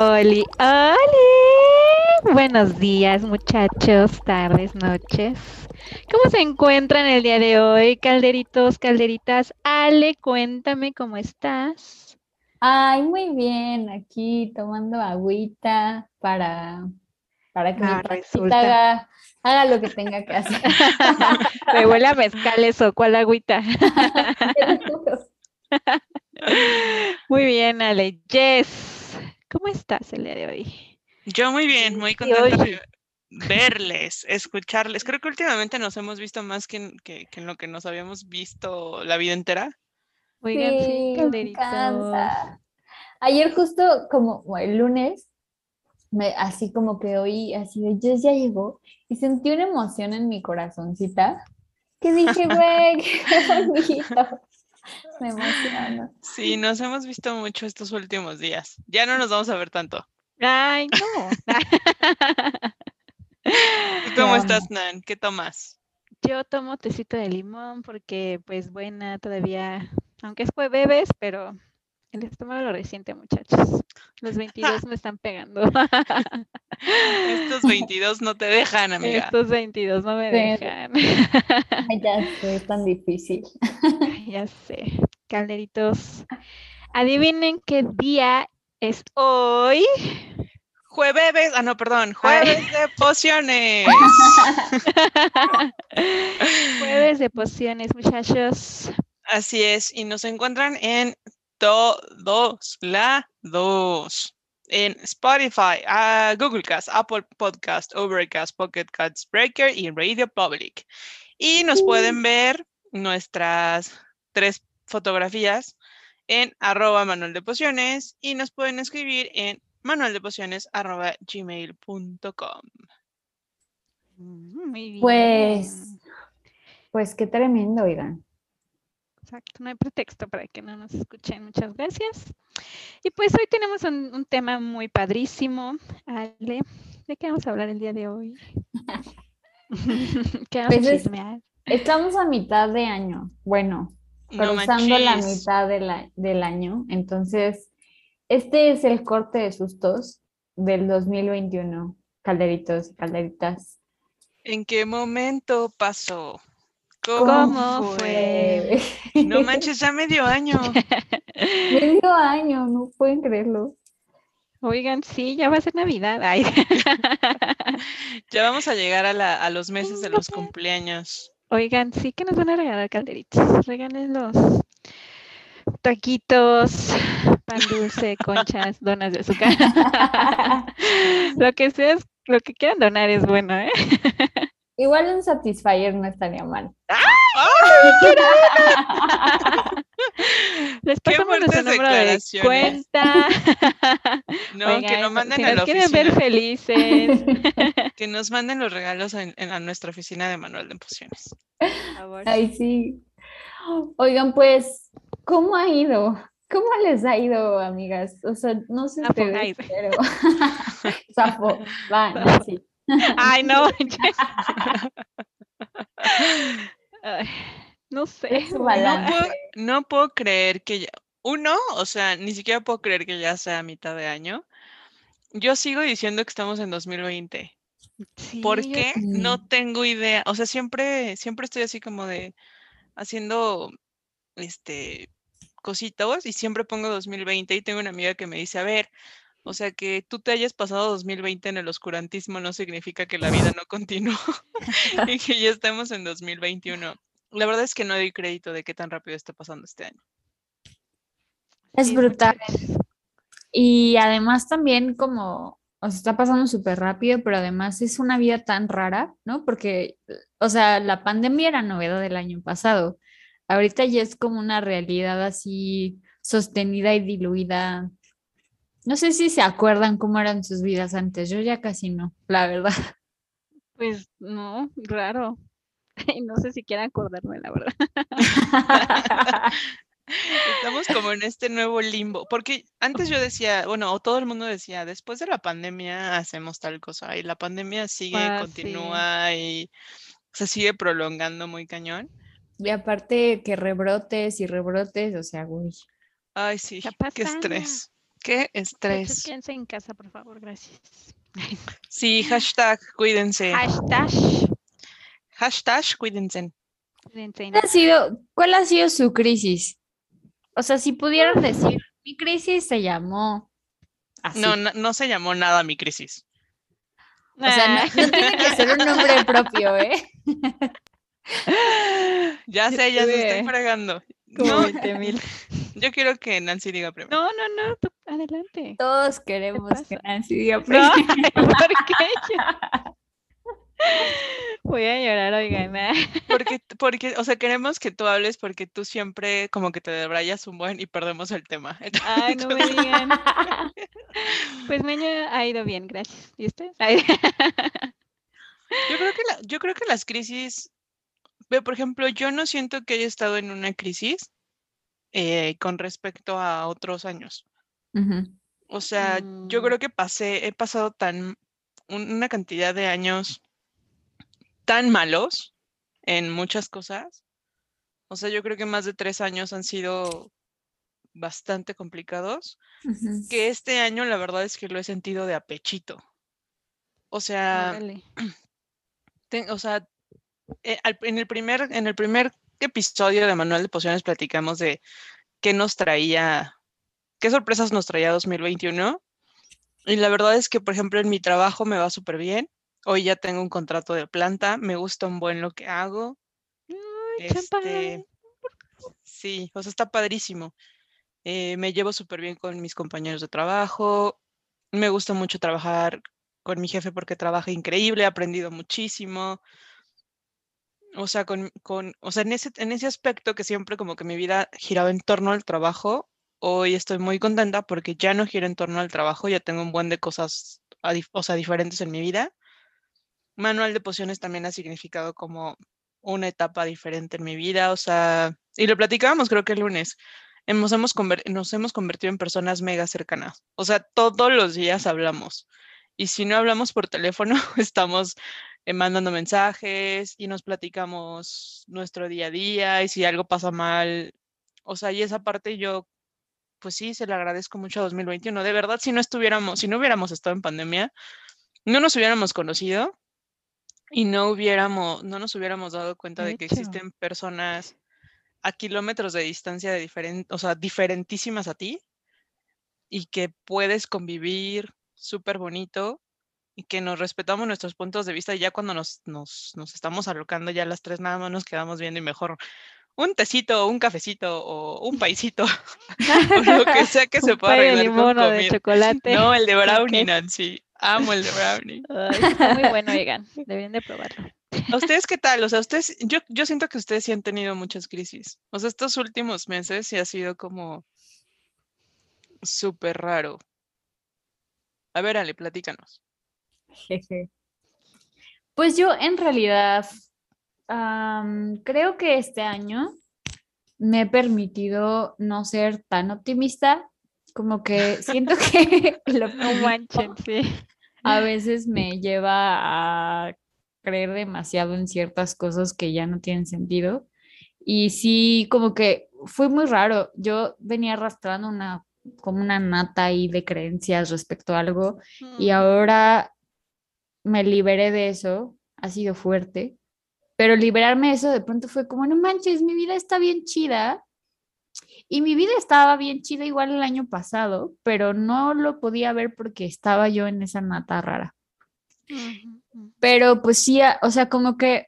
Oli, Oli. Buenos días, muchachos, tardes, noches. ¿Cómo se encuentran el día de hoy, calderitos, calderitas? Ale, cuéntame cómo estás. Ay, muy bien, aquí tomando agüita para, para que Ah, mi pancita haga, haga lo que tenga que hacer. Me huele a mezcal eso, ¿cuál agüita? Muy bien, Ale. Jess, ¿cómo estás el día de hoy? Yo muy bien, muy contenta hoy- de verles, escucharles. Creo que últimamente nos hemos visto más que en, que, que en lo que nos habíamos visto la vida entera. Oigan, sí, Sí, me encanta. Ayer justo como el lunes, me, así como que oí, así de, Jess ya llegó y sentí una emoción en mi corazoncita que dije, güey, qué bonito. Me emociona. Sí, nos hemos visto mucho estos últimos días. Ya no nos vamos a ver tanto. Ay, no. ¿Tú cómo estás, Nan? ¿Qué tomas? Yo tomo tecito de limón porque, pues, buena todavía, aunque es jueves, pero el estómago lo resiente, muchachos. Los 22 me están pegando. Estos 22 no te dejan, amiga. Estos 22 no me Sí. dejan. Ay, ya sé, es tan difícil. Ya sé. Calderitos, adivinen qué día es hoy. Jueves, ah, no, perdón, jueves de pociones. Jueves de pociones, muchachos. Así es, y nos encuentran en todos lados. En Spotify, ah, Google Cast, Apple Podcast, Overcast, Pocket Cast, Breaker y Radio Public. Y nos pueden ver nuestras tres fotografías en arroba manual de pociones y nos pueden escribir en manualdepociones arroba gmail.com. Mm, Muy bien. Pues, pues qué tremendo, oigan. Exacto, no hay pretexto para que no nos escuchen. Muchas gracias. Y pues hoy tenemos un, un tema muy padrísimo. Ale, ¿de qué vamos a hablar el día de hoy? ¿Qué vamos Pues a es- chismear? Estamos a mitad de año. Bueno, No cruzando la manches. mitad de la- del año. Entonces, este es el corte de sustos del 2021. Calderitos y calderitas. ¿En qué momento pasó? ¿Cómo fue? No manches, ya medio año. Medio año, no pueden creerlo. Oigan, sí, ya va a ser Navidad. Ay. Ya vamos a llegar a, la- a los meses de los cumpleaños. Oigan, sí que nos van a regalar calderitos. Regalen los taquitos, pan dulce, conchas, donas de azúcar. lo que sea, lo que quieran donar es bueno, ¿eh? Igual un Satisfyer no estaría mal. Les Qué pasamos nuestro número de cuenta. No, que Oigan, nos manden si a nos la quieren ver felices, Que nos manden los regalos en, en- a nuestra oficina de manual de pociones. Ay, sí. Oigan, pues, ¿cómo ha ido? ¿Cómo les ha ido, amigas? O sea, no sé ustedes, pero... Zafo, va, no, sí. Ay, no. Ay, no sé. No puedo, no puedo creer que ya, uno, o sea, ni siquiera puedo creer que ya sea mitad de año. Yo sigo diciendo que estamos en 2020. Sí, ¿Por qué? sí. No tengo idea. O sea, siempre, siempre estoy así como de haciendo este cositos y siempre pongo 2020 y tengo una amiga que me dice, a ver, o sea, que tú te hayas pasado 2020 en el oscurantismo no significa que la vida no continuó y que ya estamos en 2021. La verdad es que no doy crédito de qué tan rápido está pasando este año. Es brutal. Y además también como, o sea, está pasando súper rápido, pero además es una vida tan rara, ¿no? Porque, o sea, la pandemia era novedad del año pasado. Ahorita ya es como una realidad así sostenida y diluida. No sé si se acuerdan cómo eran sus vidas antes. Yo ya casi no, la verdad. Pues no, raro. No sé si quiera acordarme, la verdad. Estamos como en este nuevo limbo, porque antes yo decía, bueno, o todo el mundo decía, después de la pandemia hacemos tal cosa, y la pandemia sigue, Ah, sí. continúa y se sigue prolongando muy cañón. Y aparte que rebrotes y rebrotes, o sea, uy. Ay, sí, qué estrés. Qué estrés. quédense en casa, por favor, gracias. Sí, hashtag cuídense. Hashtag. Hashtag cuídense. cuídense. ¿Cuál ha sido, cuál ha sido su crisis? O sea, si pudieran decir, mi crisis se llamó así. No, no, no se llamó nada mi crisis. O sea, no, no tiene que ser un nombre propio, ¿eh? Ya sé, ya se estoy fregando. Como No, 20 mil. Yo quiero que Nancy diga primero. No, no, no, tú, adelante. Todos queremos que? Nancy diga No, primero. ¿por qué yo? Voy a llorar, oigan. ah. Porque, porque, o sea, queremos que tú hables porque tú siempre como que te debrayas un buen y perdemos el tema. Ay, no me digan. Pues año ha ido bien, gracias. ¿Y usted? Ay. Yo creo que la- yo creo que las crisis, ve, por ejemplo, yo no siento que haya estado en una crisis eh, con respecto a otros años. O sea, yo Mm. creo que pasé, he pasado tan un- una cantidad de años tan malos en muchas cosas. O sea, yo creo que más de tres años han sido bastante complicados. Que este año la verdad es que lo he sentido de apechito. O sea, o sea, eh, en el primer, en el primer episodio de Manual de Pociones platicamos de qué nos traía, qué sorpresas nos traía 2021. Y la verdad es que, por ejemplo, en mi trabajo me va súper bien. Hoy ya tengo un contrato de planta, me gusta un buen lo que hago. Ay, Este, sí, o sea, está padrísimo. Eh, me llevo súper bien con mis compañeros de trabajo. Me gusta mucho trabajar con mi jefe porque trabaja increíble, he aprendido muchísimo. O sea, con, con, o sea, en ese, en ese aspecto que siempre como que mi vida giraba en torno al trabajo, hoy estoy muy contenta porque ya no gira en torno al trabajo, ya tengo un buen de cosas, o sea, diferentes en mi vida. Manual de pociones también ha significado como una etapa diferente en mi vida, o sea, y lo platicábamos creo que el lunes, hemos, hemos nos hemos convertido en personas mega cercanas, o sea, todos los días hablamos, y si no hablamos por teléfono, estamos eh, mandando mensajes y nos platicamos nuestro día a día, y si algo pasa mal, o sea, y esa parte yo, pues sí, se le agradezco mucho a 2021, de verdad, si no estuviéramos, si no hubiéramos estado en pandemia, no nos hubiéramos conocido y no hubiéramos, no nos hubiéramos dado cuenta De de que existen personas a kilómetros de distancia de diferente, o sea, diferentísimas a ti y que puedes convivir súper bonito y que nos respetamos nuestros puntos de vista y ya cuando nos, nos, nos estamos alocando ya las tres nada más nos quedamos viendo y mejor un tecito, un cafecito o un paisito o lo que sea que se pueda pay de arreglar con o de comida. chocolate. No, el de brownie, qué? Nancy. Amo el de brownie. Ay, está muy bueno, oigan. Deben de probarlo. ¿A ustedes qué tal? O sea, ustedes, yo, yo siento que ustedes sí han tenido muchas crisis. O sea, estos últimos meses sí ha sido como súper raro. A ver, Ale, platícanos. Jeje. Pues yo en realidad creo que este año me he permitido no ser tan optimista, como que siento que lo No optimismo manchen, sí. a veces me lleva a creer demasiado en ciertas cosas que ya no tienen sentido. Y sí, como que fue muy raro. Yo venía arrastrando una como una nata ahí de creencias respecto a algo y ahora me liberé de eso, ha sido fuerte, pero liberarme de eso de pronto fue como, no manches, mi vida está bien chida. Y mi vida estaba bien chida igual el año pasado, pero no lo podía ver porque estaba yo en esa nata rara. Pero pues sí, o sea, como que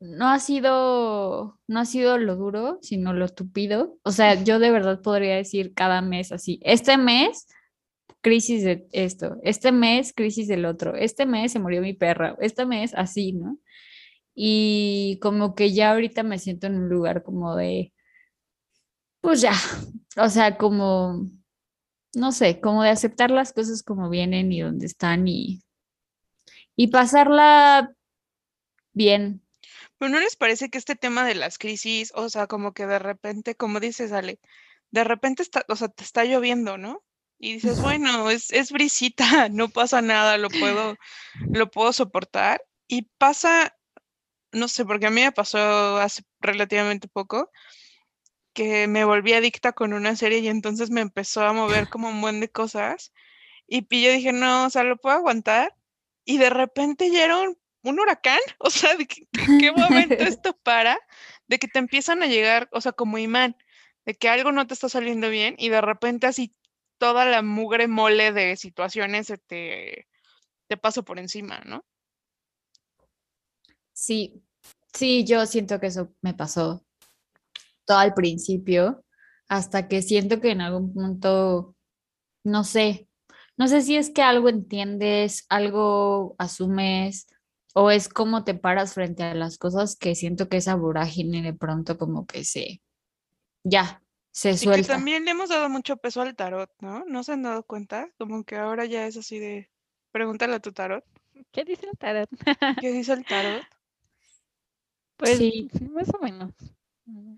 no ha sido, no ha sido lo duro, sino lo tupido. O sea, yo de verdad podría decir cada mes así, este mes, crisis de esto, este mes, crisis del otro, este mes se murió mi perra, este mes así, ¿no? Y como que ya ahorita me siento en un lugar como de, pues ya, o sea, como, no sé, como de aceptar las cosas como vienen y donde están y, y pasarla bien. Pero ¿no les parece que este tema de las crisis, o sea, como que de repente, como dices, Ale, de repente está, o sea, te está lloviendo, ¿no? Y dices, bueno, es, es brisita, no pasa nada, lo puedo, lo puedo soportar. Y pasa, no sé, porque a mí me pasó hace relativamente poco, que me volví adicta con una serie y entonces me empezó a mover como un buen de cosas. Y, y yo dije, no, o sea, lo puedo aguantar. Y de repente ya era un, un huracán. O sea, ¿de qué, qué momento esto para? De que te empiezan a llegar, o sea, como imán, de que algo no te está saliendo bien y de repente así toda la mugre mole de situaciones se te, te pasa por encima, ¿no? Sí, sí, yo siento que eso me pasó todo al principio, hasta que siento que en algún punto, no sé, no sé si es que algo entiendes, algo asumes, o es como te paras frente a las cosas que siento que esa vorágine de pronto como que se, ya, se Y que también le hemos dado mucho peso al tarot, ¿no? ¿No se han dado cuenta? Como que ahora ya es así de, pregúntale a tu tarot. ¿Qué dice el tarot? ¿Qué dice el tarot? Pues Sí. sí, más o menos. Mm.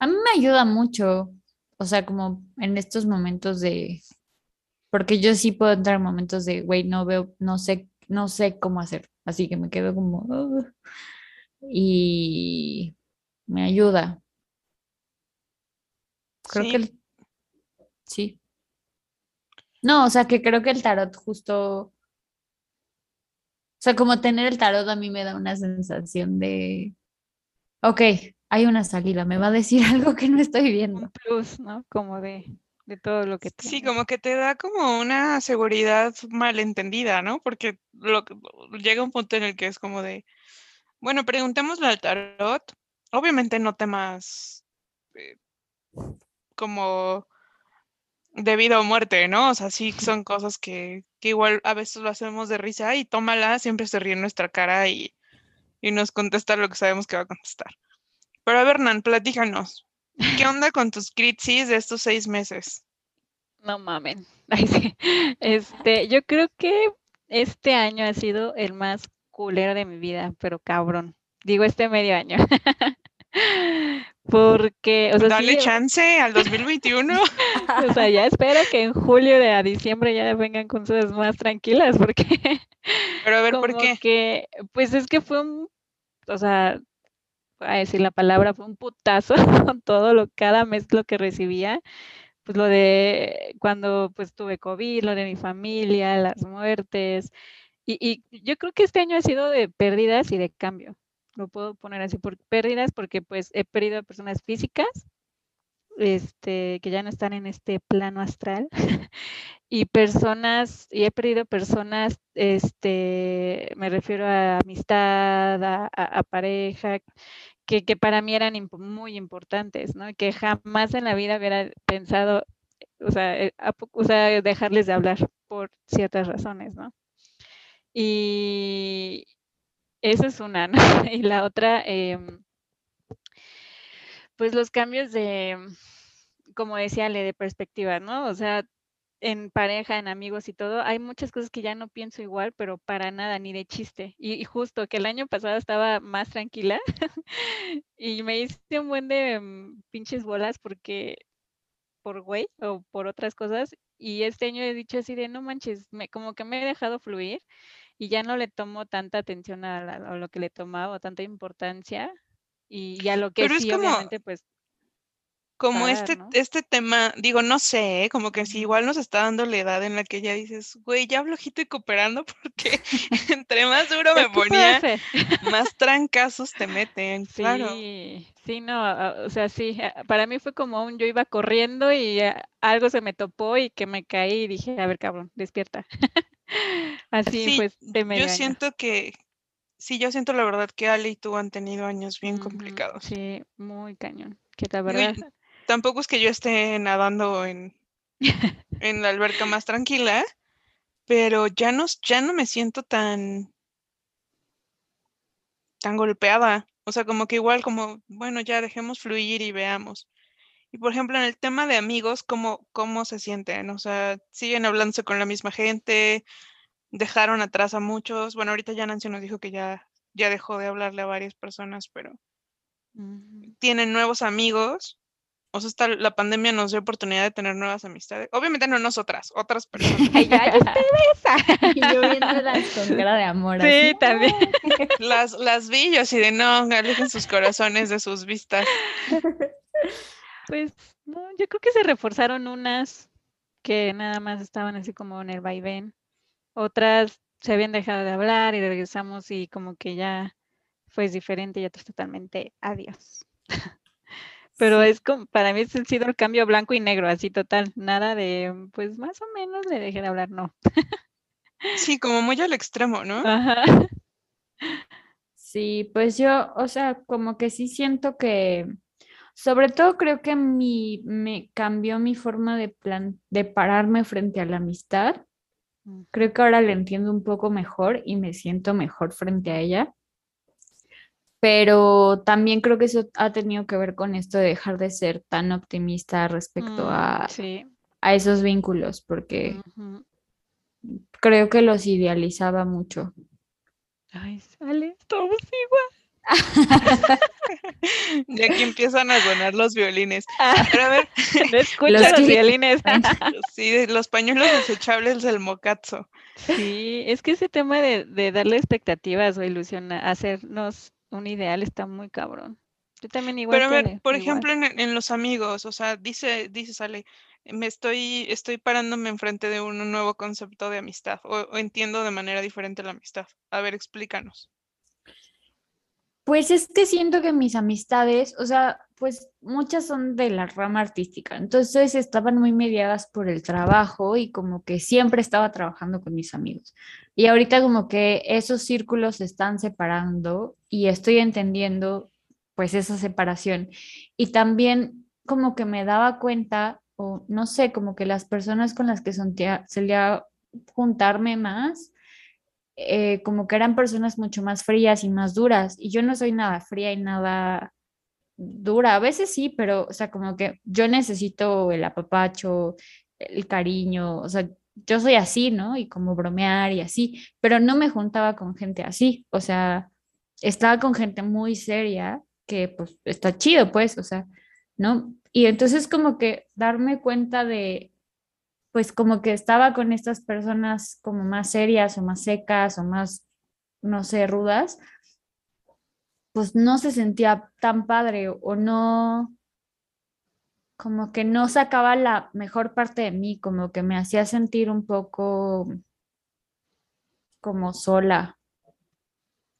A mí me ayuda mucho, o sea, como en estos momentos de, porque yo sí puedo entrar en momentos de, güey, no veo, no sé, no sé cómo hacer, así que me quedo como, y me ayuda. Creo que Sí, el- sí. No, o sea, que creo que el tarot justo, o sea, como tener el tarot a mí me da una sensación de, ok, hay una salida, me va a decir algo que no estoy Un viendo. plus, ¿no? Como de, de todo lo que sí, tienes. como que te da como una seguridad malentendida, ¿no? Porque lo, que- llega un punto en el que es como de, bueno, preguntémosle al tarot. Obviamente no temas eh, como de vida o muerte, ¿no? O sea, sí son cosas que, que igual a veces lo hacemos de risa y tómala, siempre se ríe en nuestra cara y, y nos contesta lo que sabemos que va a contestar. Pero a ver, Nan, platícanos. ¿Qué onda con tus crisis de estos seis meses? No mamen. Este, yo creo que este año ha sido el más culero de mi vida, pero cabrón. Digo este medio año. Porque, o sea, Dale sí, chance al 2021. o sea, ya espero que en julio de a diciembre ya vengan con cosas más tranquilas, porque Pero a ver, ¿por qué? que, pues es que fue un, o sea, voy a decir la palabra, fue un putazo con todo lo, cada mes lo que recibía, pues lo de cuando pues tuve COVID, lo de mi familia, las muertes, y, y yo creo que este año ha sido de pérdidas y de cambio, lo puedo poner así, por pérdidas porque pues he perdido a personas físicas, este, que ya no están en este plano astral, y personas, y he perdido personas, este, me refiero a amistad, a, a- a pareja, que, que para mí eran imp- muy importantes, ¿no? Que jamás en la vida hubiera pensado, o sea, eh, a o sea, dejarles de hablar por ciertas razones, ¿no? Y esa es una, ¿no? Y la otra, em, pues los cambios de, como decía Ale, de perspectiva, ¿no? O sea, en pareja, en amigos y todo, hay muchas cosas que ya no pienso igual, pero para nada, ni de chiste. Y, justo que el año pasado estaba más tranquila y me hice un buen de mm, pinches bolas porque por güey o por otras cosas. Y este año he dicho así de no manches, me, como que me he dejado fluir y ya no le tomo tanta atención a, la- a lo que le tomaba o tanta importancia. Y, y a lo que Pero es sí, como, obviamente, pues como parar, este, ¿no? este tema, digo, no sé, ¿eh? como que si igual nos está dando la edad en la que ya dices, güey, ya flojito y cooperando porque entre más duro me ¿Qué puedo ponía, más trancazos te meten, claro. Sí, sí, no, o sea, sí, para mí fue como un yo iba corriendo y ah, algo se me topó y que me caí y dije, a ver, cabrón, despierta. Así Sí, este yo medio año. siento que, sí, yo siento la verdad que Ale y tú han tenido años bien complicados. Sí, muy cañón. Que la verdad, tampoco es que yo esté nadando en, en la alberca más tranquila, pero ya no, ya no me siento tan, tan golpeada. O sea, como que igual como, bueno, ya dejemos fluir y veamos. Y por ejemplo, en el tema de amigos, ¿cómo, cómo se sienten? O sea, ¿siguen hablándose con la misma gente? ¿Dejaron atrás a muchos? Bueno, ahorita ya Nancy nos dijo que ya, ya dejó de hablarle a varias personas, pero ¿tienen nuevos amigos? O sea, esta- la pandemia nos dio oportunidad de tener nuevas amistades. Obviamente no nosotras, otras personas. Ay, ya, ya está esa. Y yo viéndolas con cara de amor. así, Sí, también. Las, las vi yo así de no, alejen sus corazones de sus vistas. Pues no, yo creo que se reforzaron unas que nada más estaban así como en el vaivén. Otras se habían dejado de hablar y regresamos y como que ya fue diferente y otras totalmente adiós. Pero Sí. es como, para mí ha sido el cambio blanco y negro, así total, nada de, pues más o menos le dejé de hablar, no. Sí, como muy al extremo, ¿no? Ajá. Sí, pues yo, o sea, como que sí siento que, sobre todo creo que mi, me cambió mi forma de plan, de pararme frente a la amistad. Creo que ahora la entiendo un poco mejor y me siento mejor frente a ella. Pero también creo que eso ha tenido que ver con esto de dejar de ser tan optimista respecto Mm, a, Sí. a esos vínculos, porque creo que los idealizaba mucho. Ay, sale, estamos igual. Y aquí empiezan a sonar los violines. Ah, Pero a ver, no escucho Los violines. sí, los pañuelos desechables del mocazo. Sí, es que ese tema de, de darle expectativas o ilusión, hacernos un ideal está muy cabrón. Yo también igual Pero a ver, por igual. ejemplo, en, en los amigos, o sea, dice, dice Sale, me estoy, estoy parándome enfrente de un, nuevo concepto de amistad, o, o entiendo de manera diferente la amistad. A ver, explícanos. Pues es que siento que mis amistades, o sea, pues muchas son de la rama artística, entonces estaban muy mediadas por el trabajo y como que siempre estaba trabajando con mis amigos. Y ahorita como que esos círculos se están separando y estoy entendiendo pues esa separación. Y también como que me daba cuenta, o no sé, como que las personas con las que solía, juntarme más, eh, como que eran personas mucho más frías y más duras. Y yo no soy nada fría y nada dura. A veces sí, pero, o sea, como que yo necesito el apapacho, el cariño, o sea, yo soy así, ¿no? Y como bromear y así, pero no me juntaba con gente así, o sea, estaba con gente muy seria que pues está chido, pues, o sea, ¿no? Y entonces como que darme cuenta de, pues como que estaba con estas personas como más serias o más secas o más, no sé, rudas, pues no se sentía tan padre o no, como que no sacaba la mejor parte de mí, como que me hacía sentir un poco como sola.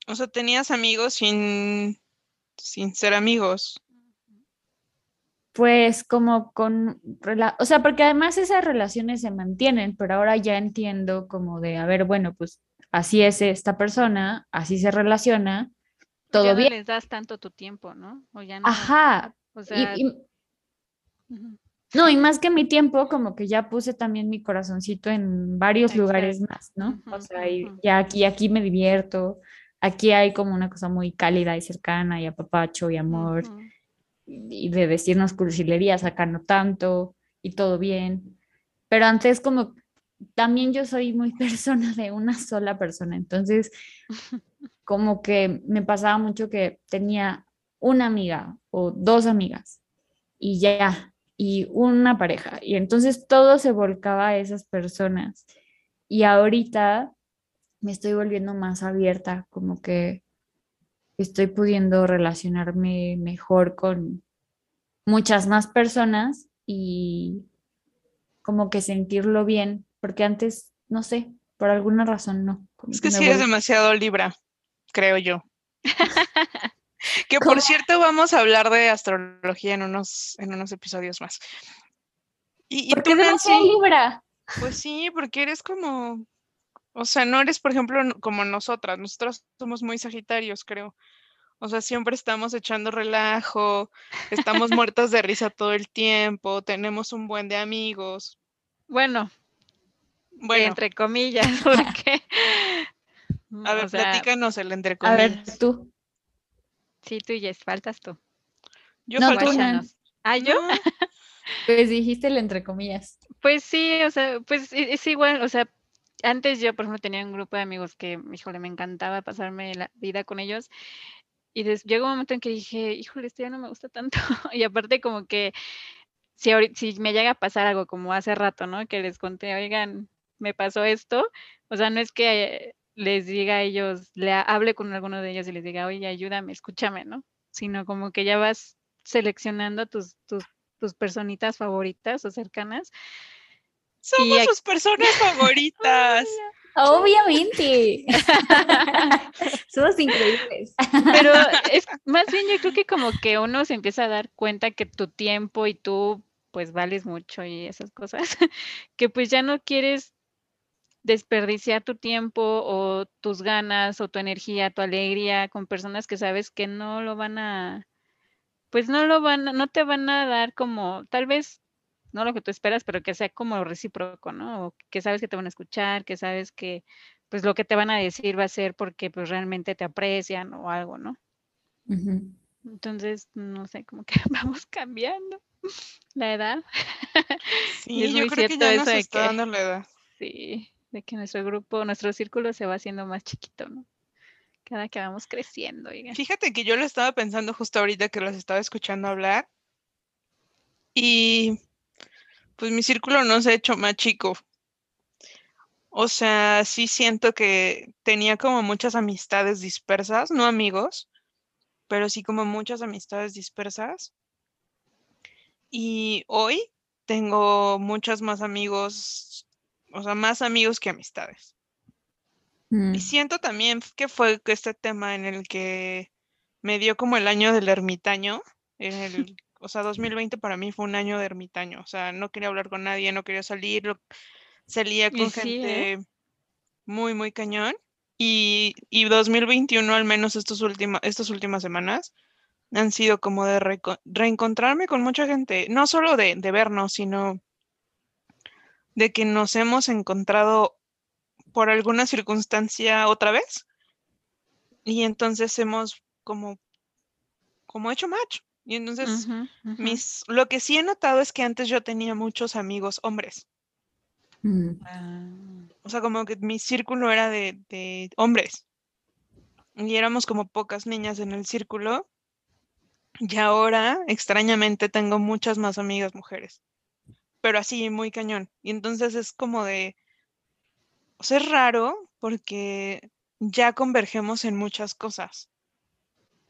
O sea, tenías amigos sin, sin ser amigos. Pues como con, o sea, porque además esas relaciones se mantienen, pero ahora ya entiendo como de, a ver, bueno, pues así es esta persona, así se relaciona, todo ya no bien. les das tanto tu tiempo, ¿no? O ya no, Ajá. o y- sea, y, no, y más que mi tiempo, como que ya puse también mi corazoncito en varios lugares más, ¿no? O sea, y ya aquí, aquí me divierto, aquí hay como una cosa muy cálida y cercana y apapacho y amor. Ujú. Y de decirnos cursilerías, acá no tanto, y todo bien. Pero antes como también yo soy muy persona de una sola persona, entonces como que me pasaba mucho que tenía una amiga o dos amigas y ya, y una pareja, y entonces todo se volcaba a esas personas. Y ahorita me estoy volviendo más abierta, como que estoy pudiendo relacionarme mejor con muchas más personas y como que sentirlo bien, porque antes, no sé, por alguna razón no. Es que sí es demasiado libra, creo yo. Que ¿Cómo? por cierto vamos a hablar de astrología en unos, en unos episodios más. Y, y ¿Por tú, qué Nancy, libra? pues sí, porque eres como, o sea, no eres, por ejemplo, como nosotras. Nosotras somos muy sagitarios, creo. O sea, siempre estamos echando relajo, estamos muertas de risa todo el tiempo, tenemos un buen de amigos. Bueno, Bueno, entre comillas, porque a o ver, sea, platícanos el entre A ver, comillas. tú. sí, tú Jess, faltas tú. Yo No, falto. Ah, yo, No, Pues dijiste el entre comillas. pues sí, o sea, pues e- es igual, o sea, antes yo, por ejemplo, tenía un grupo de amigos que, híjole, me encantaba pasarme la vida con ellos. Y des- un momento en que dije, híjole, esto ya no me gusta tanto. Y aparte como que si, si me llega a pasar algo como hace rato, ¿no? Que les conté, oigan, me pasó esto. O sea, no es que les diga a ellos, le ha- hable con alguno de ellos y les diga, oye, ayúdame, escúchame, ¿no? Sino como que ya vas seleccionando tus, tus tus personitas favoritas o cercanas. Somos ac- sus personas favoritas. Obviamente. Somos increíbles. Pero es más bien yo creo que como que uno se empieza a dar cuenta que tu tiempo y tú pues vales mucho y esas cosas, que pues ya no quieres desperdiciar tu tiempo o tus ganas o tu energía, tu alegría con personas que sabes que no lo van a, pues no lo van, a- no te van a dar como, tal vez no lo que tú esperas, pero que sea como recíproco, ¿no? O que sabes que te van a escuchar, que sabes que pues lo que te van a decir va a ser porque pues realmente te aprecian o algo, ¿no? Entonces, no sé, como que vamos cambiando la edad. Sí, es yo muy creo que ya eso nos de está que- dando la edad. Sí, de que nuestro grupo, nuestro círculo se va haciendo más chiquito, ¿no? Cada que vamos creciendo, oigan. Fíjate que yo lo estaba pensando justo ahorita que los estaba escuchando hablar. Y pues mi círculo no se ha hecho más chico. O sea, sí siento que tenía como muchas amistades dispersas, no amigos, pero sí como muchas amistades dispersas. Y hoy tengo muchos más amigos, o sea, más amigos que amistades. Mm. Y siento también que fue este tema en el que me dio como el año del ermitaño. En el, o sea, 2020 para mí fue un año de ermitaño. O sea, no quería hablar con nadie, no quería salir, lo- salía con sí, gente ¿eh? muy, muy cañón. Y, y 2021, al menos estos última, estas últimas semanas, han sido como de reencontrarme con mucha gente. No solo de, de vernos, sino de que nos hemos encontrado por alguna circunstancia otra vez. Y entonces hemos como, como hecho match. Y entonces mis, lo que sí he notado es que antes yo tenía muchos amigos hombres. Mm. Ah, O sea, como que mi círculo era de, de hombres. Y éramos como pocas niñas en el círculo. Y ahora, extrañamente, tengo muchas más amigas mujeres. Pero así, muy cañón. Y entonces es como de... O sea, es raro porque ya convergemos en muchas cosas.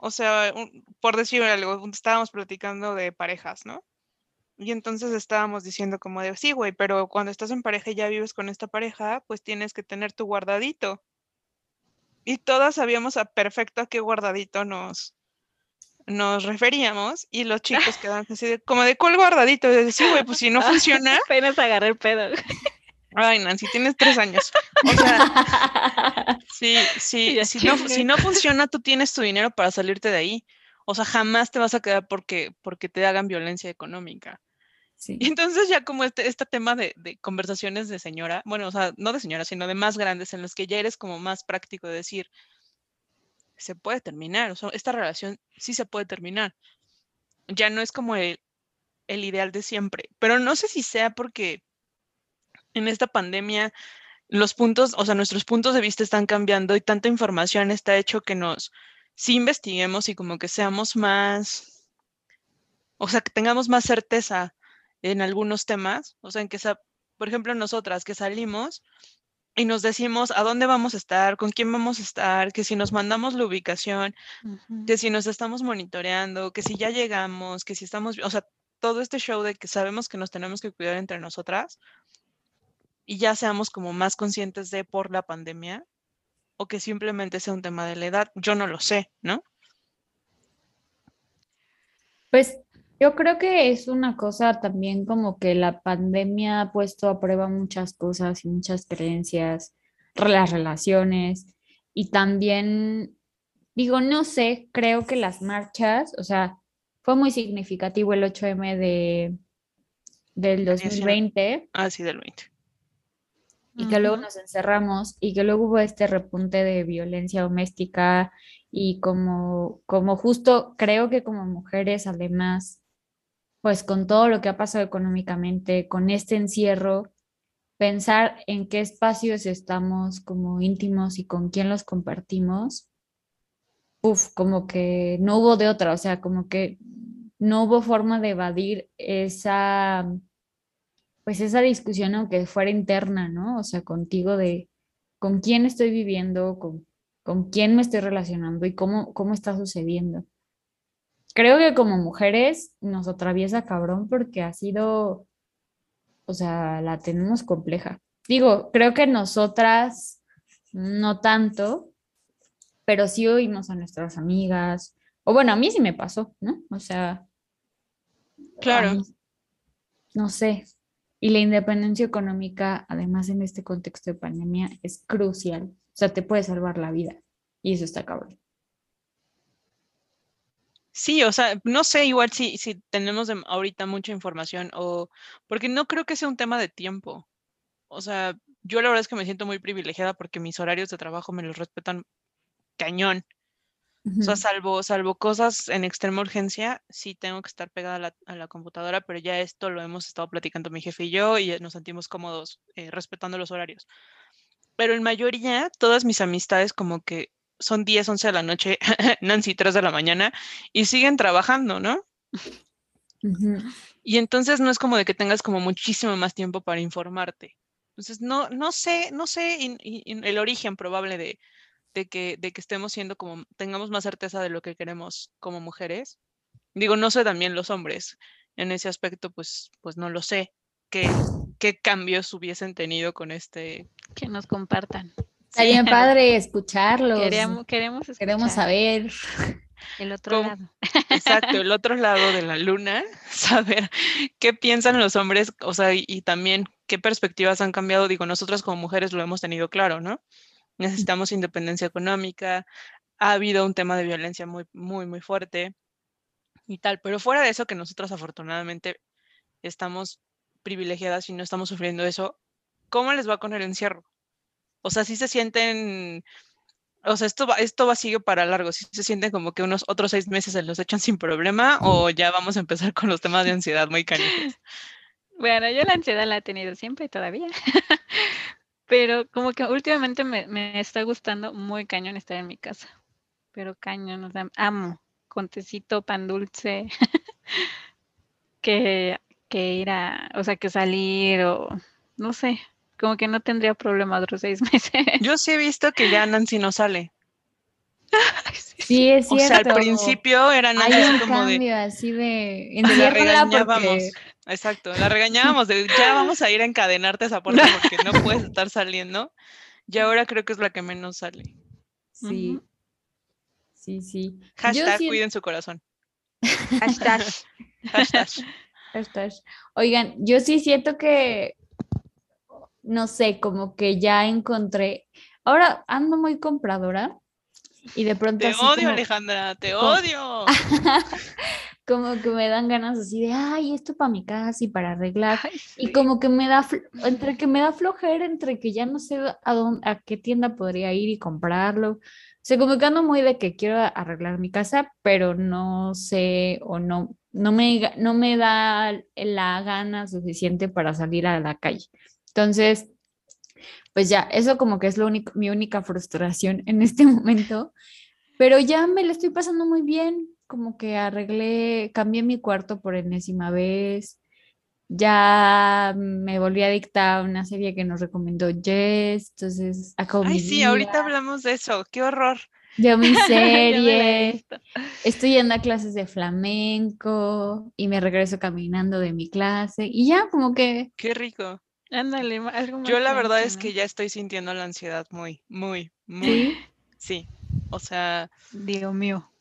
O sea, un- por decir algo, estábamos platicando de parejas, ¿no? Y entonces estábamos diciendo como de, sí, güey, pero cuando estás en pareja y ya vives con esta pareja, pues tienes que tener tu guardadito. Y todas sabíamos a perfecto a qué guardadito nos, nos referíamos y los chicos quedaban así de, como de, ¿cuál guardadito? Y yo decía, sí, güey, pues si no funciona, Apenas agarré el pedo. Ay, Nancy, tienes tres años. O sea, sí, sí, si no, si no funciona, tú tienes tu dinero para salirte de ahí. O sea, jamás te vas a quedar porque, porque te hagan violencia económica. Sí. Y entonces ya como este, este tema de, de conversaciones de señora, bueno, o sea, no de señora, sino de más grandes, en los que ya eres como más práctico de decir, se puede terminar, o sea, esta relación sí se puede terminar. Ya no es como el, el ideal de siempre, pero no sé si sea porque en esta pandemia los puntos, o sea, nuestros puntos de vista están cambiando y tanta información está hecho que nos, sí investiguemos y como que seamos más, o sea, que tengamos más certeza en algunos temas, o sea, en que, sa- por ejemplo, nosotras que salimos y nos decimos a dónde vamos a estar, con quién vamos a estar, que si nos mandamos la ubicación, Ujú. que si nos estamos monitoreando, que si ya llegamos, que si estamos, o sea, todo este show de que sabemos que nos tenemos que cuidar entre nosotras y ya seamos como más conscientes de por la pandemia o que simplemente sea un tema de la edad, yo no lo sé, ¿no? Pues yo creo que es una cosa también como que la pandemia ha puesto a prueba muchas cosas y muchas creencias, re- las relaciones y también, digo, no sé, creo que las marchas, o sea, fue muy significativo el 8M de, del Alicia. 2020 Así del 20. Y que luego nos encerramos y que luego hubo este repunte de violencia doméstica y como, como justo creo que como mujeres además, pues con todo lo que ha pasado económicamente, con este encierro, pensar en qué espacios estamos como íntimos y con quién los compartimos, uf, como que no hubo de otra, o sea, como que no hubo forma de evadir esa pues esa discusión, aunque fuera interna, ¿no? O sea, contigo de con quién estoy viviendo, con, con quién me estoy relacionando y cómo, cómo está sucediendo. creo que como mujeres nos atraviesa cabrón porque ha sido, o sea, la tenemos compleja. Digo, creo que nosotras no tanto, pero sí oímos a nuestras amigas, o bueno, a mí sí me pasó, ¿no? O sea, Claro. mí, no sé. Y la independencia económica, además en este contexto de pandemia, es crucial. O sea, te puede salvar la vida. Y eso está cabrón. Sí, o sea, no sé igual si, si tenemos ahorita mucha información o porque no creo que sea un tema de tiempo. O sea, yo la verdad es que me siento muy privilegiada porque mis horarios de trabajo me los respetan cañón. O sea, salvo, salvo cosas en extrema urgencia, sí tengo que estar pegada a la, a la computadora, pero ya esto lo hemos estado platicando mi jefe y yo y nos sentimos cómodos eh, respetando los horarios. Pero en mayoría, todas mis amistades como que son 10, 11 de la noche, Nancy 3 de la mañana, y siguen trabajando, ¿no? Y entonces no es como de que tengas como muchísimo más tiempo para informarte. Entonces, no, no sé, no sé el origen probable de, de que, de que estemos siendo como, tengamos más certeza de lo que queremos como mujeres. Digo, no sé también los hombres. En ese aspecto, pues, pues no lo sé. ¿Qué, qué cambios hubiesen tenido con este? Que nos compartan. Está bien padre escucharlos. Queremos, queremos, Queremos saber. el otro cómo- lado. Exacto, el otro lado de la luna, saber qué piensan los hombres, o sea, y, y también qué perspectivas han cambiado. Digo, nosotras como mujeres lo hemos tenido claro, ¿no? Necesitamos independencia económica, ha habido un tema de violencia muy, muy, muy fuerte y tal, pero fuera de eso, que nosotras afortunadamente estamos privilegiadas y no estamos sufriendo eso, ¿cómo les va con el encierro? O sea, si se sienten, o sea, esto va, esto va sigue para largo, si se sienten como que unos otros seis meses se los echan sin problema o ya vamos a empezar con los temas de ansiedad muy canijos. Bueno, yo la ansiedad la he tenido siempre y todavía. Pero como que últimamente me, me está gustando muy cañón estar en mi casa. Pero cañón, o sea, amo. Con tecito, pan dulce. que, que ir a, o sea, que salir o no sé. Como que no tendría problema otros seis meses. Yo sí he visto que ya Nancy no sale. Sí, Sí, es O cierto. sea, al principio era Nancy hay así un como de, cambio así de enciérrala regañábamos. porque Exacto, la regañábamos de ya vamos a ir a encadenarte a esa puerta porque no puedes estar saliendo. Y ahora creo que es la que menos sale. sí. Sí, sí. Hashtag sí- cuiden su corazón. Hashtag. Hashtag. Hashtag. Oigan, yo sí siento que, no sé, como que ya encontré. Ahora ando muy compradora y de pronto Te así odio, como, Alejandra, te odio. como que me dan ganas así de, ay, esto para mi casa y para arreglar. Ay, Y sí. como que me da, entre que me da flojera, entre que ya no sé a dónde, a qué tienda podría ir y comprarlo. O sea, como que ando muy de que quiero arreglar mi casa, pero no sé o no, no me, no me da la gana suficiente para salir a la calle. Entonces, pues ya, eso como que es lo único, mi única frustración en este momento, pero ya me lo estoy pasando muy bien, como que arreglé, cambié mi cuarto por enésima vez, ya me volví adicta a una serie que nos recomendó Jess, entonces acabo Ay, mi sí, ahorita día, hablamos de eso. Qué horror. veo mi serie, estoy yendo a clases de flamenco y me regreso caminando de mi clase y ya como que Qué rico. Ándale, algo más Yo la verdad es que ya estoy sintiendo la ansiedad muy, muy, muy. sí, Sí. O sea. Dios mío.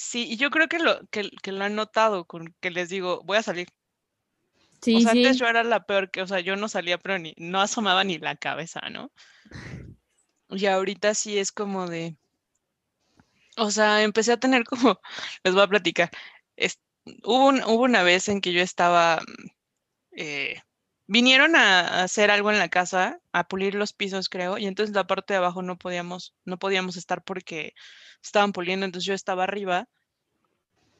Sí, y yo creo que lo, que, que lo han notado con que les digo, voy a salir. O sí, sea, antes yo era la peor que, o sea, yo no salía, pero ni, no asomaba ni la cabeza, ¿no? Y ahorita sí es como de, o sea, empecé a tener como, les voy a platicar, es- hubo, un- hubo una vez en que yo estaba, mm, eh, vinieron a, hacer algo en la casa, a pulir los pisos, creo, y entonces la parte de abajo no podíamos, no podíamos estar porque estaban puliendo, entonces yo estaba arriba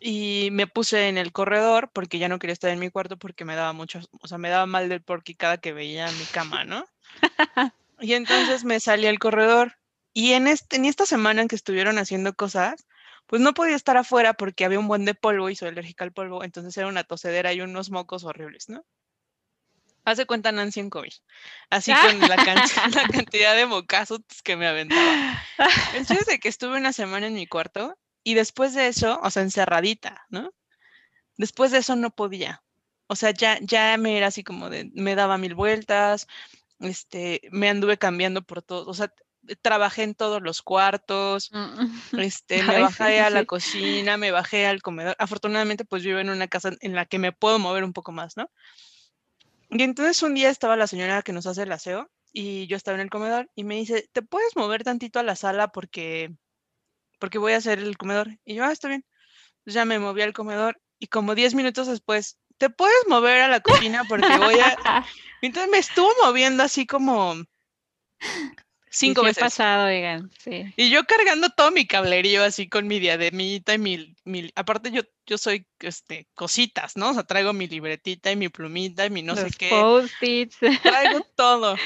y me puse en el corredor porque ya no quería estar en mi cuarto porque me daba mucho, o sea, me daba mal del porqui cada que veía mi cama, ¿no? Y entonces me salí al corredor y en, este, en esta semana en que estuvieron haciendo cosas, pues no podía estar afuera porque había un buen de polvo y soy alérgica al polvo, entonces era una tosedera y unos mocos horribles, ¿no? Hace cuenta Nancy en COVID, así con la, can- la cantidad de mocazos que me aventaba. El es de que estuve una semana en mi cuarto Y después de eso, o sea, encerradita, ¿no? Después de eso no podía. O sea, ya, ya me era así como de, me daba mil vueltas, este, me anduve cambiando por todo, o sea, trabajé en todos los cuartos, Mm. este, me bajé a la cocina, me bajé al comedor. Afortunadamente, pues vivo en una casa en la que me puedo mover un poco más, ¿no? Y entonces un día estaba la señora que nos hace el aseo y yo estaba en el comedor y me dice, ¿te puedes mover tantito a la sala porque, porque voy a hacer el comedor? Y yo, ah, está bien. Entonces ya me moví al comedor y como 10 minutos después, ¿te puedes mover a la cocina porque voy a... Entonces me estuvo moviendo así como cinco sí, veces. pasado, oigan, sí. Y yo cargando todo mi cablerío así con mi diademita y mi, mi- aparte yo, yo soy este cositas, ¿no? O sea, traigo mi libretita y mi plumita y mi no sé Los qué, post-its. traigo todo.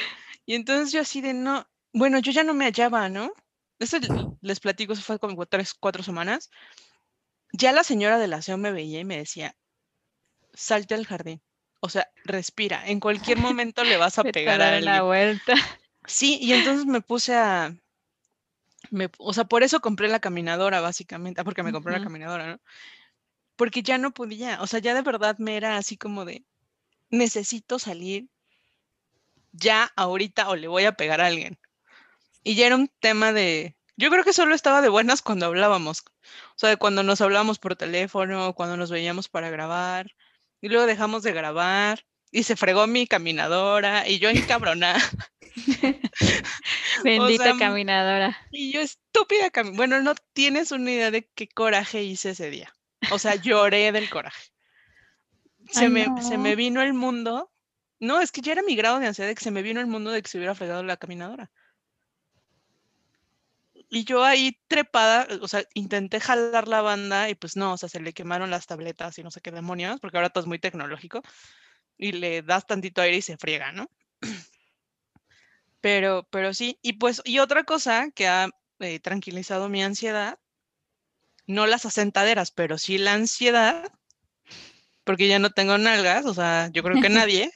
Y entonces yo así de no, bueno, yo ya no me hallaba, ¿no? Eso les platico, eso fue como tres, cuatro semanas. Ya la señora del aseo me veía y me decía, salte al jardín. O sea, respira. En cualquier momento le vas a pegar a alguien. vuelta. Sí, y entonces me puse a, me, o sea, por eso compré la caminadora, básicamente, ah, porque me compré la caminadora, ¿no? Porque ya no podía, o sea, ya de verdad me era así como de, necesito salir ya ahorita o le voy a pegar a alguien. Y ya era un tema de, yo creo que solo estaba de buenas cuando hablábamos, o sea, de cuando nos hablábamos por teléfono, cuando nos veíamos para grabar, y luego dejamos de grabar. Y se fregó mi caminadora y yo encabronada. Bendita sea, caminadora. Y yo estúpida, cami- bueno, no tienes una idea de qué coraje hice ese día. O sea, lloré del coraje. Se, Ay, me, se me no. vino el mundo. No, es que ya era mi grado de ansiedad de que se me vino el mundo de que se hubiera fregado la caminadora. Y yo ahí trepada, o sea, intenté jalar la banda y pues no, o sea, se le quemaron las tabletas y no sé qué demonios, porque ahora todo es muy tecnológico. Y le das tantito aire y se friega, ¿no? Pero, pero sí, y pues, y otra cosa que ha eh, tranquilizado mi ansiedad, no las asentaderas, pero sí la ansiedad, porque ya no tengo nalgas, o sea, yo creo que nadie,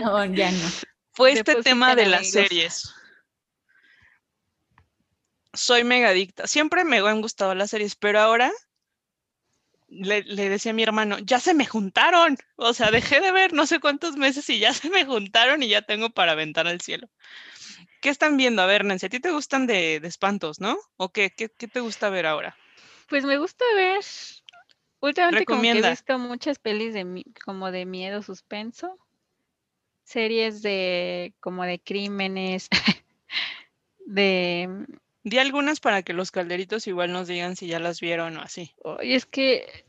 No, ya no. fue este tema de las series. Soy mega adicta. Siempre me han gustado las series, pero ahora le, le decía a mi hermano, ya se me juntaron. O sea, dejé de ver no sé cuántos meses y ya se me juntaron y ya tengo para aventar al cielo. ¿Qué están viendo? A ver, Nancy, a ti te gustan de, de espantos, ¿no? ¿O qué, qué, qué te gusta ver ahora? Pues me gusta ver. Últimamente como que he visto muchas pelis de como de miedo, suspenso. Series de como de crímenes. de Di algunas para que los calderitos igual nos digan si ya las vieron o así. y es que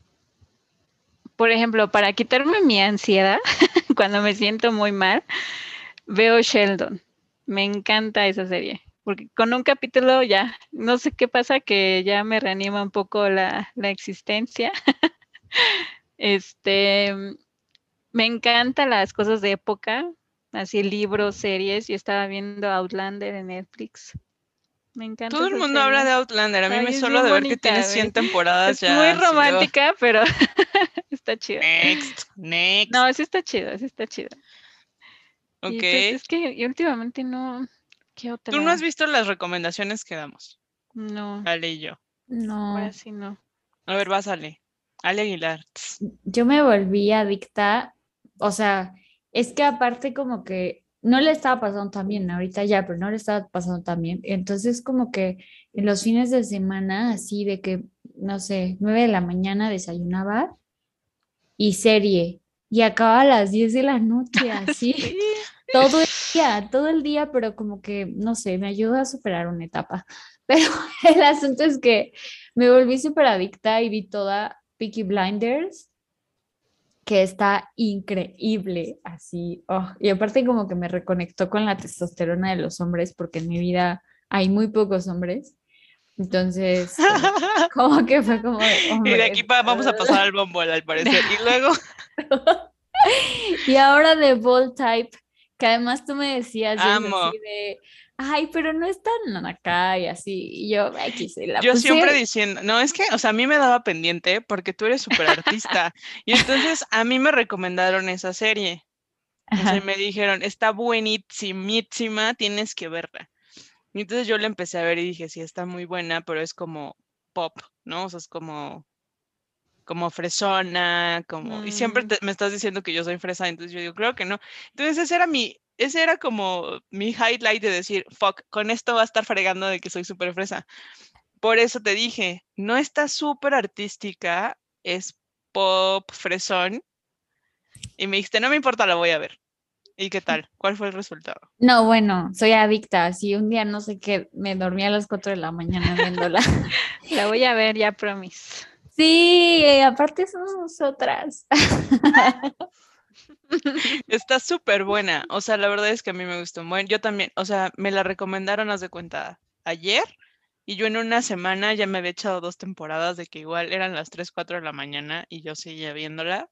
por ejemplo, para quitarme mi ansiedad cuando me siento muy mal, veo Sheldon. Me encanta esa serie. Porque con un capítulo ya, no sé qué pasa, que ya me reanima un poco la, la existencia. Este, me encantan las cosas de época, así libros, series. Yo estaba viendo Outlander en Netflix. Me encanta. Todo el mundo habla serie. de Outlander. A mí Ay, me solo de ver que tiene güey. 100 temporadas Es ya. muy así de, "Oh, romántica, pero está chida. Next, next. No, sí está chido, sí está chido. ok. Y pues es que yo últimamente no. ¿Qué otra? Tú no has visto las recomendaciones que damos, No, Ale y yo. No. ahora sí no. A ver, vas, Ale. Ale Aguilar. yo me volví adicta, o sea, es que aparte como que no le estaba pasando tan bien, ahorita ya, pero no le estaba pasando tan bien. Entonces como que en los fines de semana, así de que, no sé, 9 de la mañana desayunaba y serie, y acababa a las 10 de la noche, así, Sí. todo el día, todo el día, pero como que, no sé, me ayuda a superar una etapa. Pero el asunto es que me volví súper adicta y vi toda Peaky Blinders, que está increíble, así. oh, Y aparte como que me reconectó con la testosterona de los hombres, porque en mi vida hay muy pocos hombres. Entonces, como, como que fue como... y de "Hombre, aquí vamos a pasar al bombol, al parecer. Y luego, Y ahora de Bold Type, que además tú me decías así de, ay, pero no es tan acá y así. Y yo, X, la yo puse, siempre diciendo, no, es que, o sea, a mí me daba pendiente porque tú eres súper artista. y entonces a mí me recomendaron esa serie. Ajá. me dijeron, está buenísima, tienes que verla. Y entonces yo la empecé a ver y dije, sí, está muy buena, pero es como pop, ¿no? O sea, es como, como fresona, como, y siempre Mm. te- me estás diciendo que yo soy fresa, entonces yo digo, creo que no. Entonces ese era mi, ese era como mi highlight de decir, fuck, con esto va a estar fregando de que soy súper fresa. Por eso te dije, no está súper artística, es pop, fresón. Y me dijiste, no me importa, la voy a ver. ¿Y qué tal? ¿Cuál fue el resultado? No, bueno, soy adicta. Si un día no sé qué, me dormí a las 4 de la mañana viéndola. La voy a ver ya, promis. Sí, aparte somos nosotras. Está súper buena. O sea, la verdad es que a mí me gustó. Bueno, yo también, o sea, me la recomendaron, haz de cuenta, ayer. Y yo en una semana ya me había echado dos temporadas de que igual eran las 3, 4 de la mañana y yo seguía viéndola.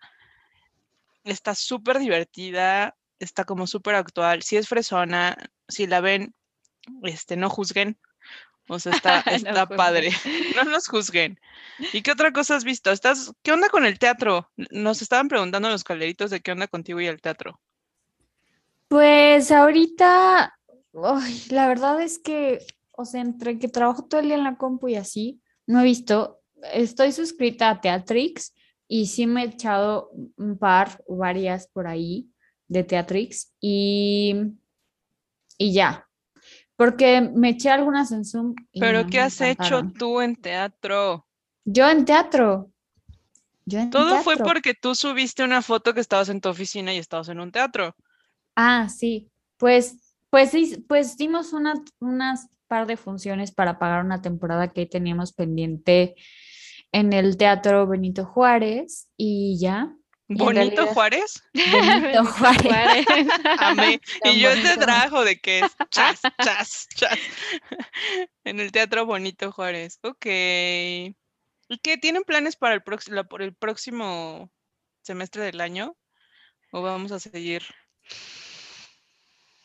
Está súper divertida, está como súper actual. Si es fresona, si la ven, este, no juzguen. O sea, está, No está juzguen. padre. No nos juzguen. ¿Y qué otra cosa has visto? ¿Estás, ¿Qué onda con el teatro? Nos estaban preguntando los calderitos de qué onda contigo y el teatro. Pues ahorita, la verdad es que, o sea, entre que trabajo todo el día en la compu y así, no he visto. Estoy suscrita a Teatrix y sí me he echado un par, o varias por ahí de Teatrix y, y ya. Porque me eché algunas en Zoom. y ¿Pero no qué has hecho tú en teatro? Yo en teatro. Yo en Todo fue porque tú subiste una foto que estabas en tu oficina y estabas en un teatro. Ah, sí. Pues, pues, pues dimos una- unas par de funciones para pagar una temporada que teníamos pendiente en el Teatro Benito Juárez y ya. ¿Bonito Juárez? Benito Juárez. Amé. Y yo este bonito. trajo de que es chas, chas, chas. en el Teatro Bonito Juárez. Ok. ¿Y qué? ¿Tienen planes para el, la- por el próximo semestre del año? ¿O vamos a seguir?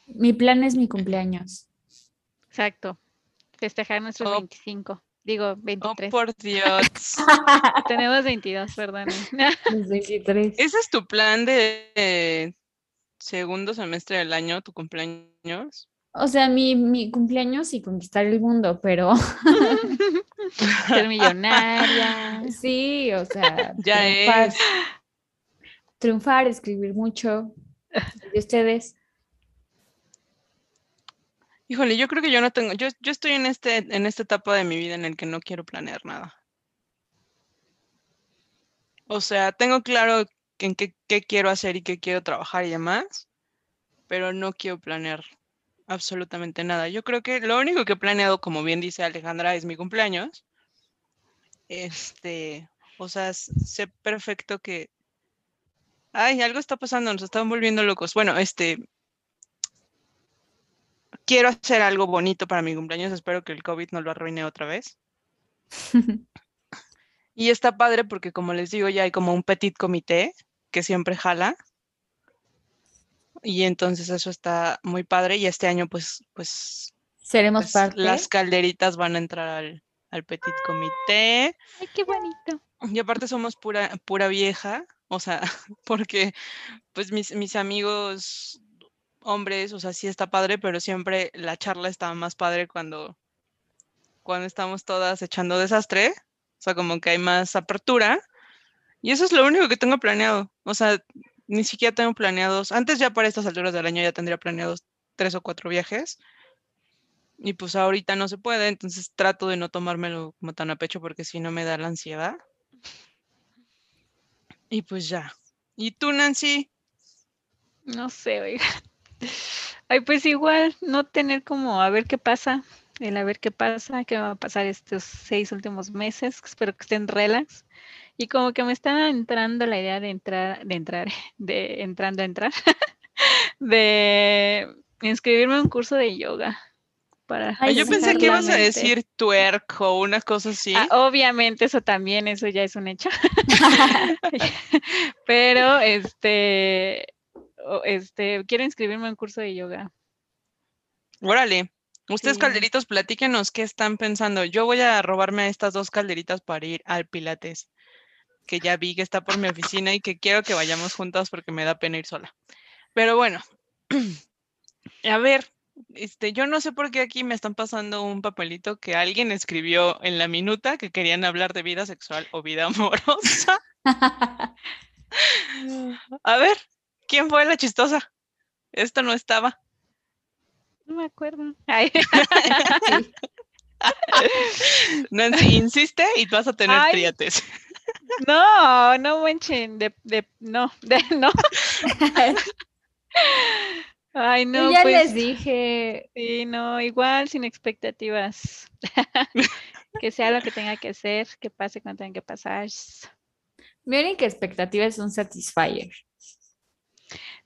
Mi plan es mi cumpleaños. Exacto. Festejar nuestros Oh. 25. Digo, Oh, 23. por Dios. Tenemos 22, perdón. Los 23. ¿Ese es tu plan de segundo semestre del año, tu cumpleaños? O sea, mi, mi cumpleaños y conquistar el mundo, pero Ser millonaria. sí, o sea, Ya triunfar, es. triunfar, escribir mucho. ¿Y ustedes? Híjole, yo creo que yo no tengo, yo, yo estoy en este, en esta etapa de mi vida en el que no quiero planear nada. O sea, tengo claro en qué, qué quiero hacer y qué quiero trabajar y demás, pero no quiero planear absolutamente nada. Yo creo que lo único que he planeado, como bien dice Alejandra, es mi cumpleaños. Este, o sea, sé perfecto que, ay, algo está pasando, nos están volviendo locos. Bueno, este, quiero hacer algo bonito para mi cumpleaños. Espero que el COVID no lo arruine otra vez. Y está padre porque, como les digo, ya hay como un petit comité que siempre jala. Y entonces eso está muy padre. Y este año, pues, pues, Seremos pues, parte. las calderitas van a entrar al, al petit comité. Ay, qué bonito. Y aparte somos pura, pura vieja. O sea, porque pues mis, mis amigos hombres, o sea, sí está padre, pero siempre la charla está más padre cuando, cuando estamos todas echando desastre. O sea, como que hay más apertura. Y eso es lo único que tengo planeado. O sea, ni siquiera tengo planeados. Antes ya para estas alturas del año ya tendría planeados tres o cuatro viajes. Y pues ahorita no se puede, entonces trato de no tomármelo como tan a pecho porque si no me da la ansiedad. Y pues ya. ¿Y tú, Nancy? No sé, oiga. Ay, pues igual, no tener como a ver qué pasa, el a ver qué pasa, qué va a pasar estos seis últimos meses, espero que estén relax. Y como que me está entrando la idea de entrar, de entrar, de entrando a entrar, de inscribirme a un curso de yoga para Ay, yo pensé que ibas a decir twerk o una cosa así. Ah, obviamente eso también, eso ya es un hecho. Pero este, este, quiero inscribirme un curso de yoga. Órale. Ustedes Sí. calderitos, platíquenos qué están pensando. Yo voy a robarme a estas dos calderitas para ir al Pilates, que ya vi que está por mi oficina y que quiero que vayamos juntas porque me da pena ir sola. Pero bueno, a ver, Este, yo no sé por qué aquí me están pasando un papelito que alguien escribió en la minuta que querían hablar de vida sexual o vida amorosa. A ver, ¿quién fue la chistosa? Esto no estaba. No me acuerdo. Ay. Nancy, insiste y tú vas a tener Ay. triates. No, no manchen, de, de, no, de, no. Ay, no, ya pues, les dije. sí, no, igual sin expectativas. que sea lo que tenga que ser, que pase cuando tenga que pasar. Mi única expectativa es un satisfier.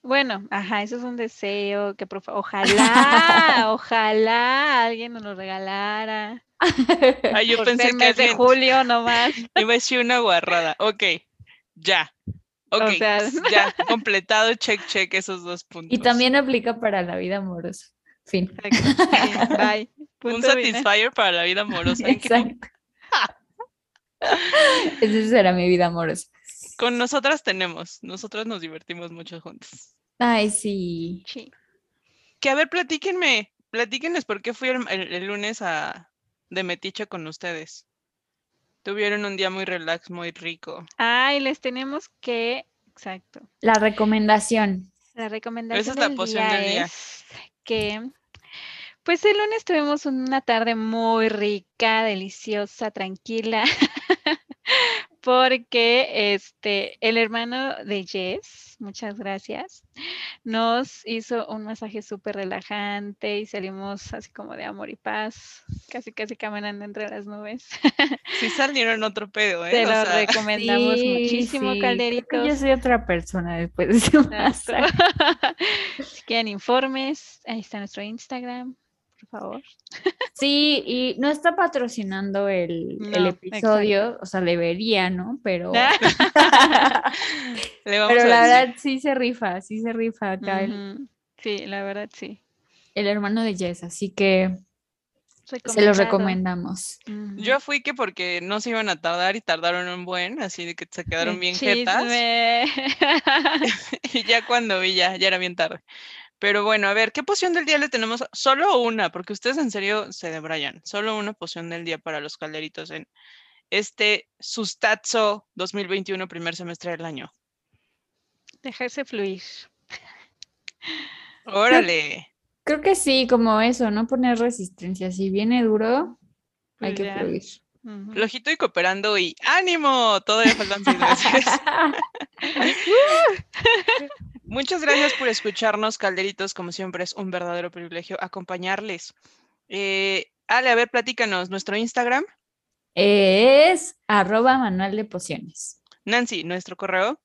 Bueno, ajá, eso es un deseo que ojalá, ojalá alguien nos lo regalara. Ay, yo por pensé ser que mes de alguien julio nomás. iba a decir una guarrada. Ok, ya. Ok, sea- ya, completado, check, check esos dos puntos. Y también aplica para la vida amorosa. Fin. Exacto, sí, bye. un Punto satisfier para la vida amorosa. Exacto. Esa será mi vida amorosa. Con nosotras tenemos, nosotras nos divertimos mucho juntas. Ay, sí. Sí. Que a ver, platíquenme, platíquenles por qué fui el, el- el lunes a de metiche con ustedes. Tuvieron un día muy relax, muy rico. Ay, les tenemos que, exacto. La recomendación. La recomendación es la del poción día del día. es que, pues el lunes tuvimos una tarde muy rica, deliciosa, tranquila, porque este, el hermano de Jess, muchas gracias, nos hizo un masaje súper relajante y salimos así como de amor y paz, casi casi caminando entre las nubes. Sí salieron otro pedo, ¿eh? Te O lo sea, recomendamos Sí, muchísimo, sí. Calderitos. Yo soy otra persona después de ese masaje. si quieren informes, ahí está nuestro Instagram, por favor. Sí, y no está patrocinando el, el episodio, o sea, debería, ¿no? Pero, le vamos pero a la decir. verdad sí se rifa, sí se rifa acá Sí, la verdad sí. el hermano de Jess, así que se los Recomendado. recomendamos. Yo fui que porque no se iban a tardar y tardaron un buen, así de que se quedaron bien jetas. chisme. Y ya cuando vi, ya, ya era bien tarde. Pero bueno, a ver, ¿qué poción del día le tenemos? Solo una, porque ustedes en serio se debrayan. Solo una poción del día para los calderitos en este Sustazo 2021, primer semestre del año. Dejarse fluir. Órale. Creo que sí, como eso, no poner resistencia. Si viene duro, hay que ya. fluir. Ujú. Flojito y cooperando y ¡ánimo! Todavía faltan seis meses. Muchas gracias por escucharnos, calderitos. Como siempre, es un verdadero privilegio acompañarles. Eh, Ale, a ver, platícanos, nuestro Instagram. es arroba manual de pociones. Nancy, nuestro correo.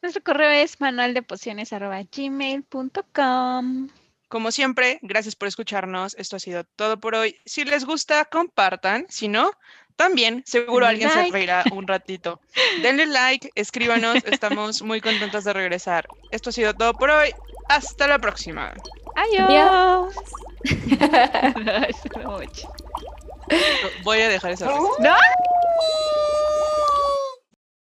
Nuestro correo es manualdepociones.gmail.com Como siempre, gracias por escucharnos. Esto ha sido todo por hoy. Si les gusta, compartan. Si no, también seguro alguien se reirá un ratito. Denle like, escríbanos. Estamos muy contentos de regresar. Esto ha sido todo por hoy. Hasta la próxima. Adiós. Mucho. Voy a dejar esa. ¡No!